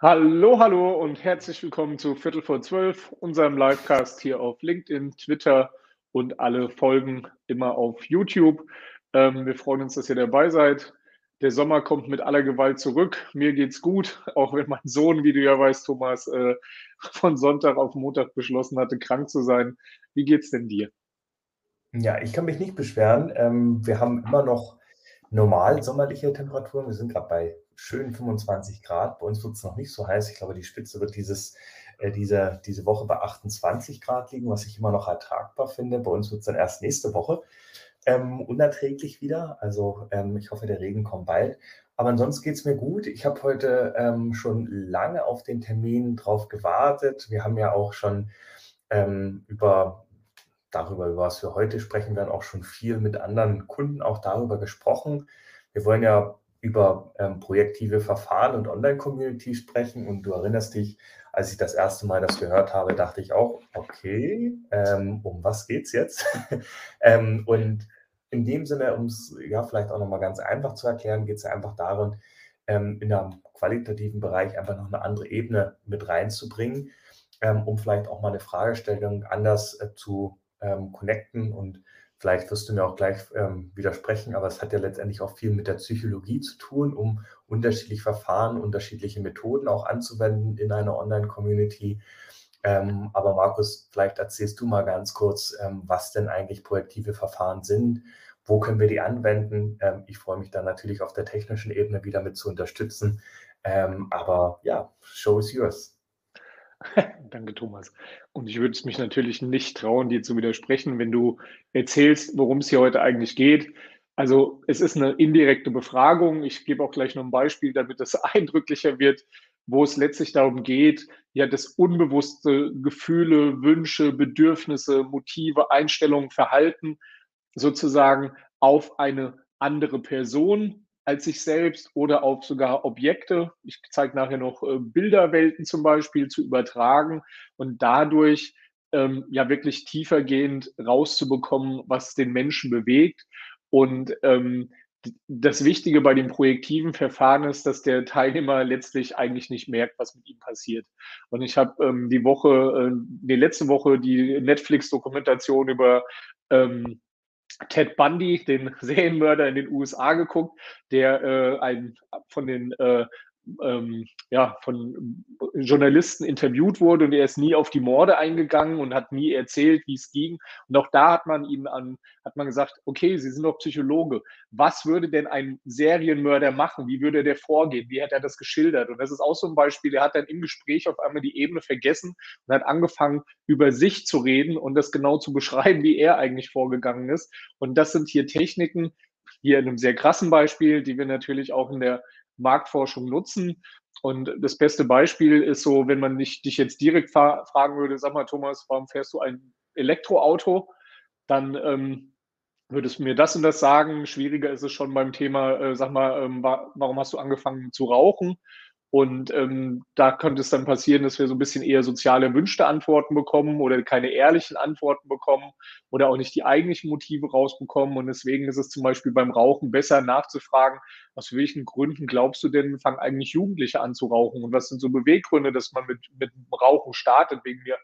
Hallo, hallo und herzlich willkommen zu Viertel vor zwölf, unserem Livecast hier auf LinkedIn, Twitter und alle Folgen immer auf YouTube. Ähm, wir freuen uns, dass ihr dabei seid. Der Sommer kommt mit aller Gewalt zurück. Mir geht's gut, auch wenn mein Sohn, wie du ja weißt, Thomas, äh, von Sonntag auf Montag beschlossen hatte, krank zu sein. Wie geht's denn dir? Ja, ich kann mich nicht beschweren. Ähm, wir haben immer noch normal sommerliche Temperaturen. Wir sind gerade bei schönen 25 Grad. Bei uns wird es noch nicht so heiß. Ich glaube, die Spitze wird dieses, äh, diese, diese Woche bei 28 Grad liegen, was ich immer noch ertragbar finde. Bei uns wird es dann erst nächste Woche ähm, unerträglich wieder. Also ähm, ich hoffe, der Regen kommt bald. Aber ansonsten geht es mir gut. Ich habe heute ähm, schon lange auf den Termin drauf gewartet. Wir haben ja auch schon ähm, über darüber, über was wir heute sprechen werden, auch schon viel mit anderen Kunden auch darüber gesprochen. Wir wollen ja über ähm, projektive Verfahren und Online-Community sprechen. Und du erinnerst dich, als ich das erste Mal das gehört habe, dachte ich auch, okay, ähm, um was geht es jetzt? ähm, und in dem Sinne, um es ja vielleicht auch nochmal ganz einfach zu erklären, geht es ja einfach darum, ähm, in einem qualitativen Bereich einfach noch eine andere Ebene mit reinzubringen, ähm, um vielleicht auch mal eine Fragestellung anders äh, zu ähm, connecten und vielleicht wirst du mir auch gleich ähm, widersprechen, aber es hat ja letztendlich auch viel mit der Psychologie zu tun, um unterschiedliche Verfahren, unterschiedliche Methoden auch anzuwenden in einer Online-Community. Ähm, aber Markus, vielleicht erzählst du mal ganz kurz, ähm, was denn eigentlich projektive Verfahren sind, wo können wir die anwenden. Ähm, ich freue mich dann natürlich auf der technischen Ebene wieder mit zu unterstützen. Ähm, aber ja, show is yours. Danke, Thomas. Und ich würde es mich natürlich nicht trauen, dir zu widersprechen, wenn du erzählst, worum es hier heute eigentlich geht. Also es ist eine indirekte Befragung. Ich gebe auch gleich noch ein Beispiel, damit es eindrücklicher wird, wo es letztlich darum geht, ja, das unbewusste Gefühle, Wünsche, Bedürfnisse, Motive, Einstellungen, Verhalten sozusagen auf eine andere Person als sich selbst oder auf sogar Objekte. Ich zeige nachher noch äh, Bilderwelten zum Beispiel zu übertragen und dadurch ähm, ja wirklich tiefergehend rauszubekommen, was den Menschen bewegt. Und ähm, das Wichtige bei dem projektiven Verfahren ist, dass der Teilnehmer letztlich eigentlich nicht merkt, was mit ihm passiert. Und ich habe ähm, die Woche, äh, die letzte Woche die Netflix-Dokumentation über ähm, Ted Bundy, den Serienmörder in den USA geguckt, der äh, ein, von den äh, ähm, ja, von Journalisten interviewt wurde und er ist nie auf die Morde eingegangen und hat nie erzählt, wie es ging. Und auch da hat man ihm an, hat man gesagt, okay, Sie sind doch Psychologe. Was würde denn ein Serienmörder machen? Wie würde der vorgehen? Wie hat er das geschildert? Und das ist auch so ein Beispiel. Er hat dann im Gespräch auf einmal die Ebene vergessen und hat angefangen, über sich zu reden und das genau zu beschreiben, wie er eigentlich vorgegangen ist. Und das sind hier Techniken, hier in einem sehr krassen Beispiel, die wir natürlich auch in der Marktforschung nutzen. Und das beste Beispiel ist so, wenn man nicht, dich jetzt direkt fragen würde, sag mal, Thomas, warum fährst du ein Elektroauto? Dann ähm, würdest du mir das und das sagen. Schwieriger ist es schon beim Thema, äh, sag mal, ähm, warum hast du angefangen zu rauchen? Und ähm, da könnte es dann passieren, dass wir so ein bisschen eher sozial erwünschte Antworten bekommen oder keine ehrlichen Antworten bekommen oder auch nicht die eigentlichen Motive rausbekommen. Und deswegen ist es zum Beispiel beim Rauchen besser nachzufragen, aus welchen Gründen glaubst du denn, fangen eigentlich Jugendliche an zu rauchen? Und was sind so Beweggründe, dass man mit, mit Rauchen startet wegen mir?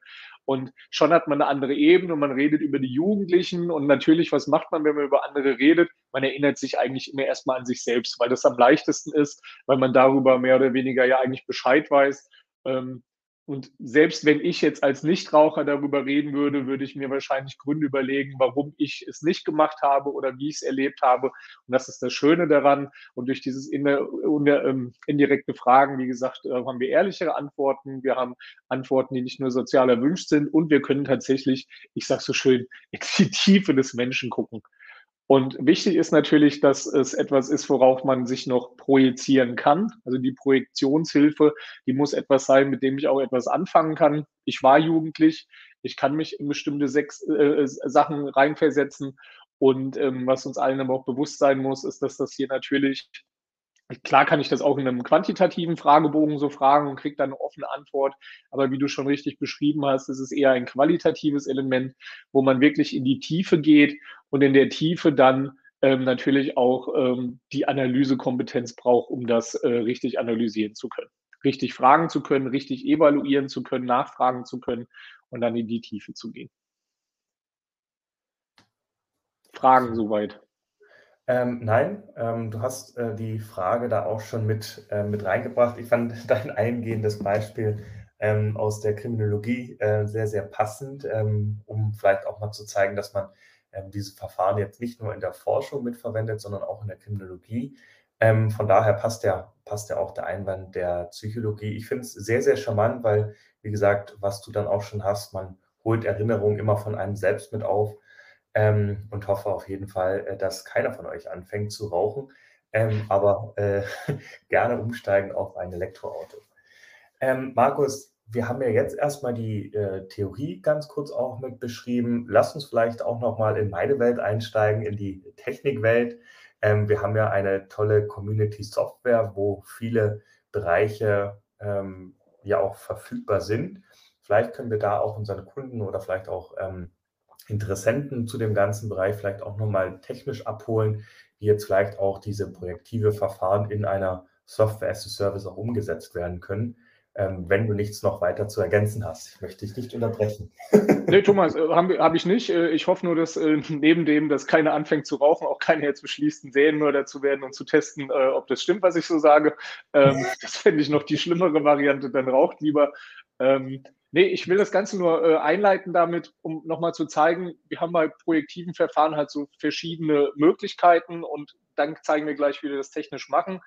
Und schon hat man eine andere Ebene und man redet über die Jugendlichen. Und natürlich, was macht man, wenn man über andere redet? Man erinnert sich eigentlich immer erstmal an sich selbst, weil das am leichtesten ist, weil man darüber mehr oder weniger ja eigentlich Bescheid weiß. Ähm, und selbst wenn ich jetzt als Nichtraucher darüber reden würde, würde ich mir wahrscheinlich Gründe überlegen, warum ich es nicht gemacht habe oder wie ich es erlebt habe. Und das ist das Schöne daran. Und durch dieses ähm, indirekte Fragen, wie gesagt, äh, haben wir ehrlichere Antworten. Wir haben Antworten, die nicht nur sozial erwünscht sind. Und wir können tatsächlich, ich sage so schön, in die Tiefe des Menschen gucken. Und wichtig ist natürlich, dass es etwas ist, worauf man sich noch projizieren kann. Also die Projektionshilfe, die muss etwas sein, mit dem ich auch etwas anfangen kann. Ich war jugendlich, ich kann mich in bestimmte sechs, äh, Sachen reinversetzen. Und ähm, was uns allen aber auch bewusst sein muss, ist, dass das hier natürlich Klar kann ich das auch in einem quantitativen Fragebogen so fragen und kriege dann eine offene Antwort. Aber wie du schon richtig beschrieben hast, ist es eher ein qualitatives Element, wo man wirklich in die Tiefe geht und in der Tiefe dann ähm, natürlich auch ähm, die Analysekompetenz braucht, um das äh, richtig analysieren zu können. richtig fragen zu können, richtig evaluieren zu können, nachfragen zu können und dann in die Tiefe zu gehen. Fragen soweit? Ähm, nein, ähm, du hast äh, die Frage da auch schon mit, äh, mit reingebracht. Ich fand dein eingehendes Beispiel ähm, aus der Kriminologie äh, sehr, sehr passend, ähm, um vielleicht auch mal zu zeigen, dass man ähm, diese Verfahren jetzt nicht nur in der Forschung mitverwendet, sondern auch in der Kriminologie. Ähm, von daher passt ja, passt ja auch der Einwand der Psychologie. Ich finde es sehr, sehr charmant, weil, wie gesagt, was du dann auch schon hast, man holt Erinnerungen immer von einem selbst mit auf ähm, und hoffe auf jeden Fall, äh, dass keiner von euch anfängt zu rauchen, ähm, aber äh, gerne umsteigen auf ein Elektroauto. Ähm, Markus, wir haben ja jetzt erstmal die äh, Theorie ganz kurz auch mit beschrieben. Lass uns vielleicht auch nochmal in meine Welt einsteigen, in die Technikwelt. Ähm, wir haben ja eine tolle Community-Software, wo viele Bereiche ähm, ja auch verfügbar sind. Vielleicht können wir da auch unseren Kunden oder vielleicht auch ähm, Interessenten zu dem ganzen Bereich vielleicht auch nochmal technisch abholen, wie jetzt vielleicht auch diese projektive Verfahren in einer Software as a Service auch umgesetzt werden können. Ähm, wenn du nichts noch weiter zu ergänzen hast. Ich möchte dich nicht unterbrechen. nee, Thomas, äh, habe hab ich nicht. Äh, ich hoffe nur, dass äh, neben dem, dass keiner anfängt zu rauchen, auch keiner jetzt beschließt, ein Serienmörder zu werden und zu testen, ob das stimmt, was ich so sage. Ähm, das fände ich noch die schlimmere Variante, dann raucht lieber. Ähm, Nee, ich will das Ganze nur einleiten damit, um nochmal zu zeigen, wir haben bei projektiven Verfahren halt so verschiedene Möglichkeiten und dann zeigen wir gleich, wie wir das technisch machen.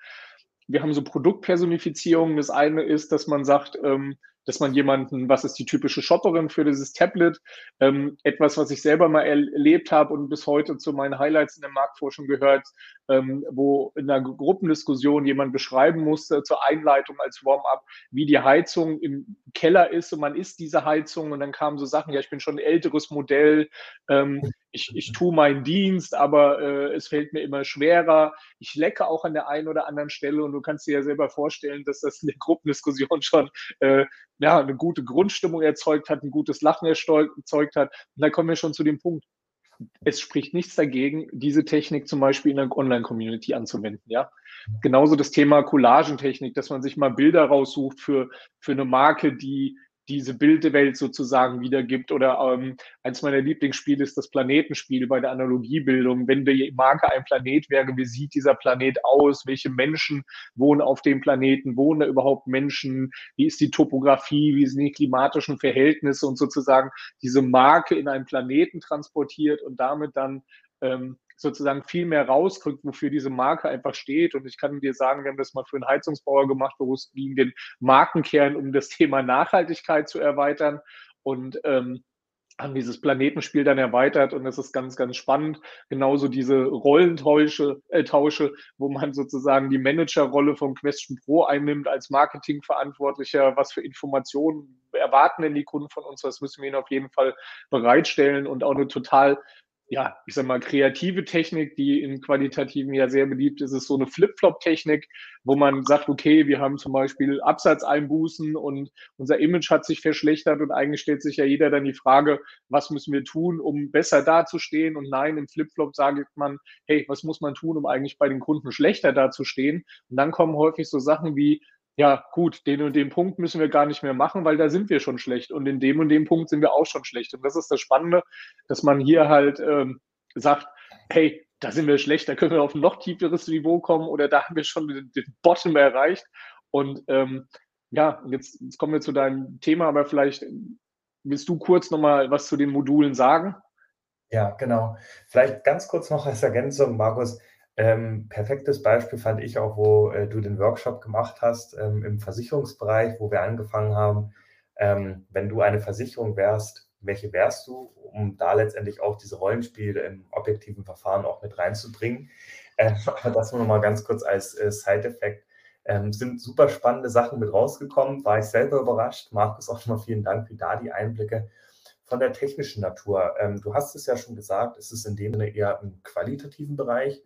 Wir haben so Produktpersonifizierung. Das eine ist, dass man sagt, ähm, dass man jemanden, was ist die typische Shopperin für dieses Tablet, ähm, etwas, was ich selber mal erlebt habe und bis heute zu meinen Highlights in der Marktforschung gehört, ähm, wo in einer Gruppendiskussion jemand beschreiben musste zur Einleitung als Warm-up, wie die Heizung im Keller ist und man isst diese Heizung und dann kamen so Sachen, ja, ich bin schon ein älteres Modell, ähm, ich, ich tue meinen Dienst, aber äh, es fällt mir immer schwerer. Ich lecke auch an der einen oder anderen Stelle und du kannst dir ja selber vorstellen, dass das in der Gruppendiskussion schon äh, ja, eine gute Grundstimmung erzeugt hat, ein gutes Lachen erzeugt hat. Und da kommen wir schon zu dem Punkt. Es spricht nichts dagegen, diese Technik zum Beispiel in einer Online-Community anzuwenden. Ja, genauso das Thema Collagentechnik, dass man sich mal Bilder raussucht für, für eine Marke, die diese Bildewelt sozusagen wiedergibt. Oder ähm, eins meiner Lieblingsspiele ist das Planetenspiel bei der Analogiebildung. Wenn die Marke ein Planet wäre, wie sieht dieser Planet aus? Welche Menschen wohnen auf dem Planeten? Wohnen da überhaupt Menschen? Wie ist die Topografie? Wie sind die klimatischen Verhältnisse? Und sozusagen diese Marke in einen Planeten transportiert und damit dann ähm, sozusagen viel mehr rauskriegt, wofür diese Marke einfach steht. Und ich kann dir sagen, wir haben das mal für einen Heizungsbauer gemacht, wo es ging den Markenkern, um das Thema Nachhaltigkeit zu erweitern. Und ähm, haben dieses Planetenspiel dann erweitert und das ist ganz, ganz spannend. Genauso diese Rollentausche, äh, Tausche, wo man sozusagen die Managerrolle von Question Pro einnimmt als Marketingverantwortlicher. Was für Informationen erwarten denn die Kunden von uns? Das müssen wir ihnen auf jeden Fall bereitstellen und auch eine total ja, ich sag mal, kreative Technik, die in qualitativen ja sehr beliebt ist, ist so eine Flip-Flop-Technik, wo man sagt, okay, wir haben zum Beispiel Absatzeinbußen und unser Image hat sich verschlechtert und eigentlich stellt sich ja jeder dann die Frage, was müssen wir tun, um besser dazustehen? Und nein, im Flip-Flop sagt man, hey, was muss man tun, um eigentlich bei den Kunden schlechter dazustehen? Und dann kommen häufig so Sachen wie, ja, gut, den und den Punkt müssen wir gar nicht mehr machen, weil da sind wir schon schlecht. Und in dem und dem Punkt sind wir auch schon schlecht. Und das ist das Spannende, dass man hier halt ähm, sagt, hey, da sind wir schlecht, da können wir auf ein noch tieferes Niveau kommen oder da haben wir schon den, den Bottom erreicht. Und ähm, ja, jetzt, jetzt kommen wir zu deinem Thema, aber vielleicht willst du kurz nochmal was zu den Modulen sagen? Ja, genau. Vielleicht ganz kurz noch als Ergänzung, Markus. Ähm, perfektes Beispiel fand ich auch, wo äh, du den Workshop gemacht hast ähm, im Versicherungsbereich, wo wir angefangen haben. Ähm, wenn du eine Versicherung wärst, welche wärst du, um da letztendlich auch diese Rollenspiele im objektiven Verfahren auch mit reinzubringen. Ähm, das nur noch mal ganz kurz als äh, Side-Effekt. Ähm, sind super spannende Sachen mit rausgekommen, war ich selber überrascht. Markus, auch schon mal vielen Dank für da die Einblicke von der technischen Natur. Ähm, du hast es ja schon gesagt, es ist in dem Sinne eher im qualitativen Bereich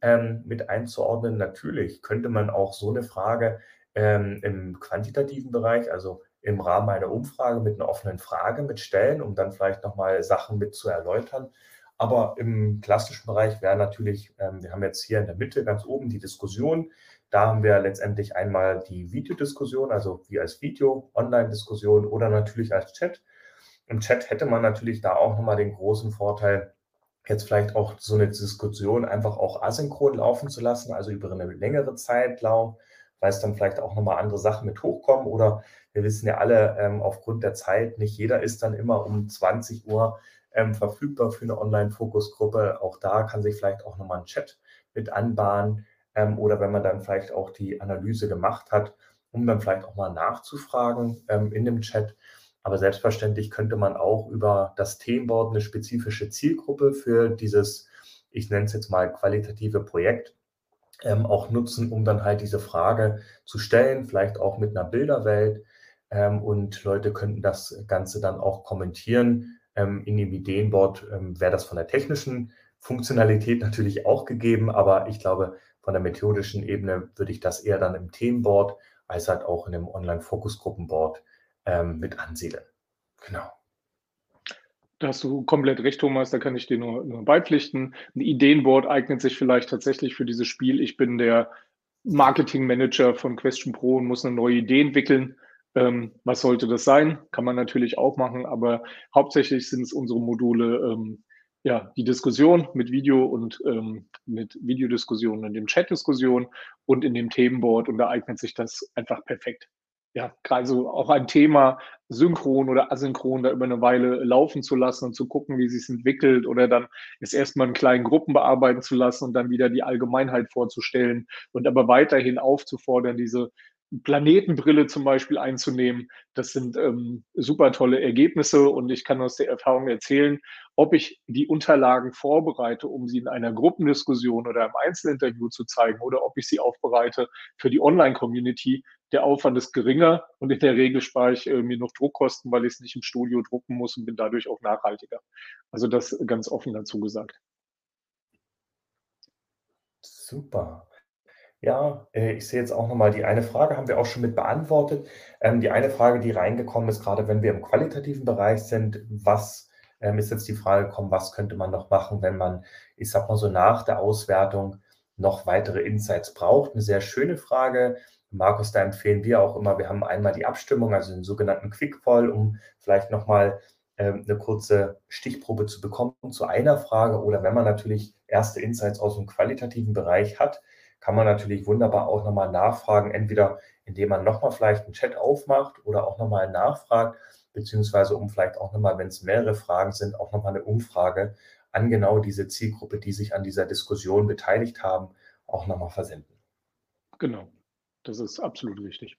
ähm, mit einzuordnen. Natürlich könnte man auch so eine Frage ähm, im quantitativen Bereich, also im Rahmen einer Umfrage mit einer offenen Frage mitstellen, um dann vielleicht nochmal Sachen mit zu erläutern. Aber im klassischen Bereich wäre natürlich, ähm, wir haben jetzt hier in der Mitte ganz oben die Diskussion. Da haben wir letztendlich einmal die Videodiskussion, also wie als Video, Online-Diskussion oder natürlich als Chat. Im Chat hätte man natürlich da auch nochmal den großen Vorteil, jetzt vielleicht auch so eine Diskussion einfach auch asynchron laufen zu lassen, also über eine längere Zeitlauf, weil es dann vielleicht auch nochmal andere Sachen mit hochkommen. Oder wir wissen ja alle, ähm, aufgrund der Zeit, nicht jeder ist dann immer um 20 Uhr ähm, verfügbar für eine Online-Fokusgruppe. Auch da kann sich vielleicht auch nochmal ein Chat mit anbahnen. Ähm, oder wenn man dann vielleicht auch die Analyse gemacht hat, um dann vielleicht auch mal nachzufragen ähm, in dem Chat. Aber selbstverständlich könnte man auch über das Themenboard eine spezifische Zielgruppe für dieses, ich nenne es jetzt mal qualitative Projekt, ähm, auch nutzen, um dann halt diese Frage zu stellen, vielleicht auch mit einer Bilderwelt. Ähm, und Leute könnten das Ganze dann auch kommentieren. Ähm, in dem Ideenboard ähm, wäre das von der technischen Funktionalität natürlich auch gegeben, aber ich glaube, von der methodischen Ebene würde ich das eher dann im Themenboard als halt auch in dem Online-Fokusgruppenboard ähm, mit ansiedeln. Genau. Da hast du komplett recht, Thomas, da kann ich dir nur, nur beipflichten. Ein Ideenboard eignet sich vielleicht tatsächlich für dieses Spiel. Ich bin der Marketingmanager von Question Pro und muss eine neue Idee entwickeln. Ähm, was sollte das sein? Kann man natürlich auch machen, aber hauptsächlich sind es unsere Module, ähm, ja, die Diskussion mit Video und ähm, mit Videodiskussionen in dem Chat-Diskussion und in dem Themenboard und da eignet sich das einfach perfekt ja, also auch ein Thema synchron oder asynchron da über eine Weile laufen zu lassen und zu gucken, wie sich es entwickelt oder dann es erstmal in kleinen Gruppen bearbeiten zu lassen und dann wieder die Allgemeinheit vorzustellen und aber weiterhin aufzufordern, diese Planetenbrille zum Beispiel einzunehmen. Das sind ähm, super tolle Ergebnisse und ich kann aus der Erfahrung erzählen, ob ich die Unterlagen vorbereite, um sie in einer Gruppendiskussion oder im Einzelinterview zu zeigen oder ob ich sie aufbereite für die Online-Community. Der Aufwand ist geringer und in der Regel spare ich äh, mir noch Druckkosten, weil ich es nicht im Studio drucken muss und bin dadurch auch nachhaltiger. Also das ganz offen dazu gesagt. Super. Ja, äh, ich sehe jetzt auch nochmal die eine Frage haben wir auch schon mit beantwortet. Ähm, die eine Frage, die reingekommen ist, gerade wenn wir im qualitativen Bereich sind, was ähm, ist jetzt die Frage gekommen, was könnte man noch machen, wenn man, ich sag mal so nach der Auswertung noch weitere Insights braucht? Eine sehr schöne Frage. Markus, da empfehlen wir auch immer, wir haben einmal die Abstimmung, also den sogenannten Quick Poll, um vielleicht nochmal ähm, eine kurze Stichprobe zu bekommen zu einer Frage oder wenn man natürlich erste Insights aus dem qualitativen Bereich hat, kann man natürlich wunderbar auch nochmal nachfragen, entweder indem man nochmal vielleicht einen Chat aufmacht oder auch nochmal nachfragt, beziehungsweise um vielleicht auch nochmal, wenn es mehrere Fragen sind, auch nochmal eine Umfrage an genau diese Zielgruppe, die sich an dieser Diskussion beteiligt haben, auch nochmal versenden. Genau, das ist absolut richtig.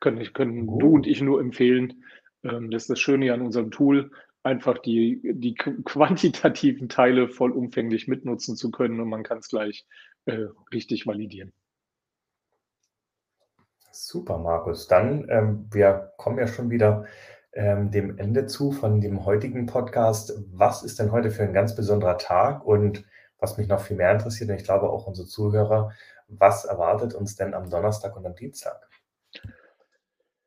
Können, können du und ich nur empfehlen. Ähm, das ist das Schöne an unserem Tool einfach die, die quantitativen Teile vollumfänglich mitnutzen zu können und man kann es gleich äh, richtig validieren. Super, Markus. Dann, ähm, wir kommen ja schon wieder ähm, dem Ende zu von dem heutigen Podcast. Was ist denn heute für ein ganz besonderer Tag? Und was mich noch viel mehr interessiert, und ich glaube auch unsere Zuhörer, was erwartet uns denn am Donnerstag und am Dienstag?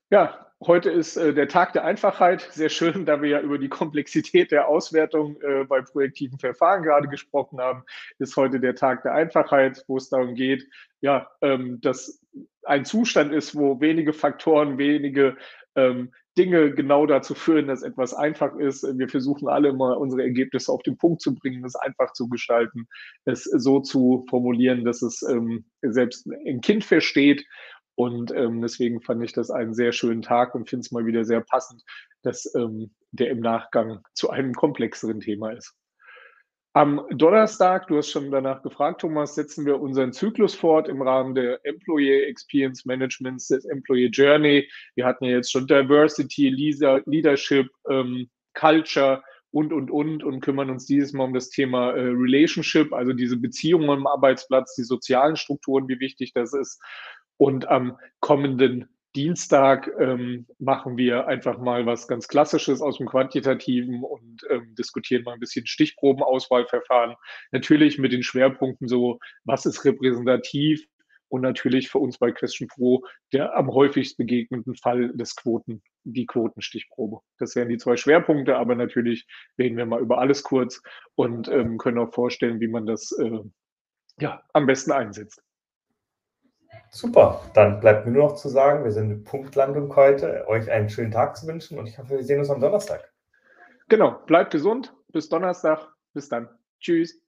Ja, heute ist äh, der Tag der Einfachheit. Sehr schön, da wir ja über die Komplexität der Auswertung äh, bei projektiven Verfahren gerade gesprochen haben, ist heute der Tag der Einfachheit, wo es darum geht, ja, ähm, dass ein Zustand ist, wo wenige Faktoren, wenige ähm, Dinge genau dazu führen, dass etwas einfach ist. Wir versuchen alle immer unsere Ergebnisse auf den Punkt zu bringen, es einfach zu gestalten, es so zu formulieren, dass es ähm, selbst ein Kind versteht und ähm, deswegen fand ich das einen sehr schönen Tag und finde es mal wieder sehr passend, dass ähm, der im Nachgang zu einem komplexeren Thema ist. Am Donnerstag, du hast schon danach gefragt, Thomas, setzen wir unseren Zyklus fort im Rahmen der Employee Experience Managements, des Employee Journey. Wir hatten ja jetzt schon Diversity, Leadership, ähm, Culture und, und, und und kümmern uns dieses Mal um das Thema äh, Relationship, also diese Beziehungen am Arbeitsplatz, die sozialen Strukturen, wie wichtig das ist. Und am kommenden Dienstag ähm, machen wir einfach mal was ganz Klassisches aus dem Quantitativen und ähm, diskutieren mal ein bisschen Stichprobenauswahlverfahren. Natürlich mit den Schwerpunkten so, was ist repräsentativ und natürlich für uns bei Question Pro der am häufigst begegnenden Fall des Quoten, die Quotenstichprobe. Das wären die zwei Schwerpunkte, aber natürlich reden wir mal über alles kurz und ähm, können auch vorstellen, wie man das äh, ja, am besten einsetzt. Super, dann bleibt mir nur noch zu sagen, wir sind eine Punktlandung heute. Euch einen schönen Tag zu wünschen und ich hoffe, wir sehen uns am Donnerstag. Genau, bleibt gesund. Bis Donnerstag. Bis dann. Tschüss.